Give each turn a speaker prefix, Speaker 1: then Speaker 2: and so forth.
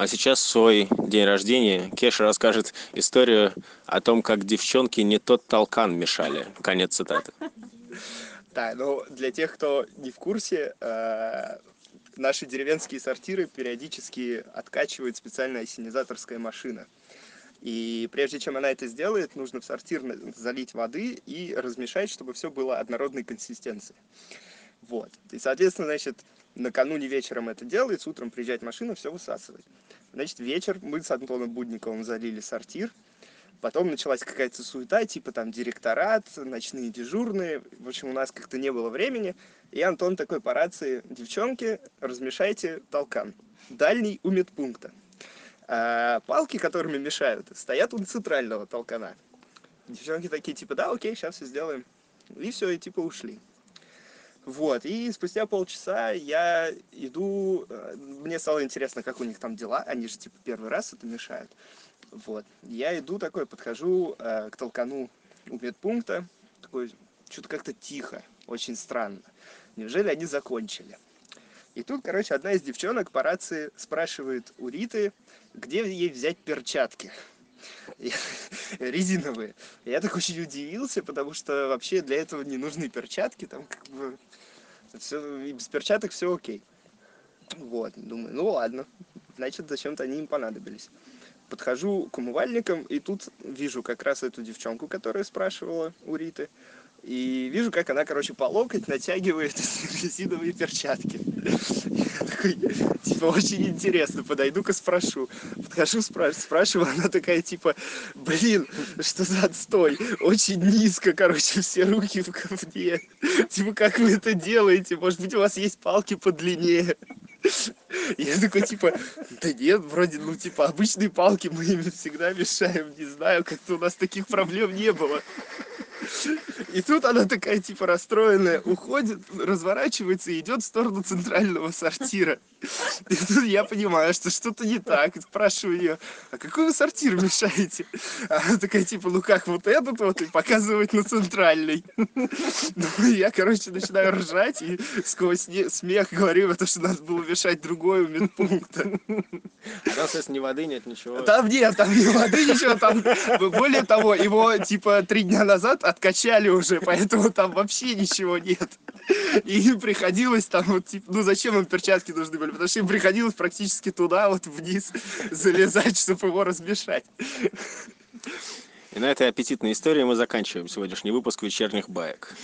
Speaker 1: А сейчас в свой день рождения Кеша расскажет историю о том, как девчонки не тот толкан мешали. Конец цитаты.
Speaker 2: Да, ну для тех, кто не в курсе, э, наши деревенские сортиры периодически откачивает специальная осенизаторская машина. И прежде чем она это сделает, нужно в сортир залить воды и размешать, чтобы все было однородной консистенции. Вот. И, соответственно, значит, накануне вечером это делается, утром приезжает машина, все высасывает. Значит, вечер мы с Антоном Будниковым залили сортир, потом началась какая-то суета, типа там директорат, ночные дежурные, в общем, у нас как-то не было времени, и Антон такой по рации, девчонки, размешайте толкан, дальний у медпункта. А палки, которыми мешают, стоят у центрального толкана. Девчонки такие, типа, да, окей, сейчас все сделаем. И все, и типа ушли. Вот, и спустя полчаса я иду, э, мне стало интересно, как у них там дела, они же типа первый раз это мешают. Вот, я иду такой, подхожу э, к толкану у медпункта, такой, что-то как-то тихо, очень странно. Неужели они закончили? И тут, короче, одна из девчонок по рации спрашивает у Риты, где ей взять перчатки резиновые. Я так очень удивился, потому что вообще для этого не нужны перчатки, там как бы все, и без перчаток все окей. Вот, думаю, ну ладно, значит, зачем-то они им понадобились. Подхожу к умывальникам, и тут вижу как раз эту девчонку, которая спрашивала у Риты. И вижу, как она, короче, по локоть натягивает резиновые перчатки. Типа, очень интересно, подойду-ка спрошу. Подхожу, спрашиваю, она такая, типа, блин, что за отстой? Очень низко, короче, все руки в говне. Типа, как вы это делаете? Может быть, у вас есть палки подлиннее? Я такой, типа, да нет, вроде, ну, типа, обычные палки мы ими всегда мешаем, не знаю, как-то у нас таких проблем не было. И тут она такая, типа, расстроенная, уходит, разворачивается и идет в сторону центрального сортира. И тут я понимаю, что что-то не так. И спрашиваю ее, а какой вы сортир мешаете? А она такая, типа, ну как, вот этот вот, и показывает на центральный. Ну, я, короче, начинаю ржать и сквозь смех говорю, потому что надо было мешать другой у медпункта.
Speaker 1: А там, соответственно, ни воды нет, ничего.
Speaker 2: Там нет, там ни воды, ничего. Там, более того, его, типа, три дня назад откачали уже, поэтому там вообще ничего нет. И приходилось там вот, типа, ну зачем им перчатки нужны были? Потому что им приходилось практически туда, вот вниз залезать, чтобы его размешать.
Speaker 1: И на этой аппетитной истории мы заканчиваем сегодняшний выпуск вечерних баек.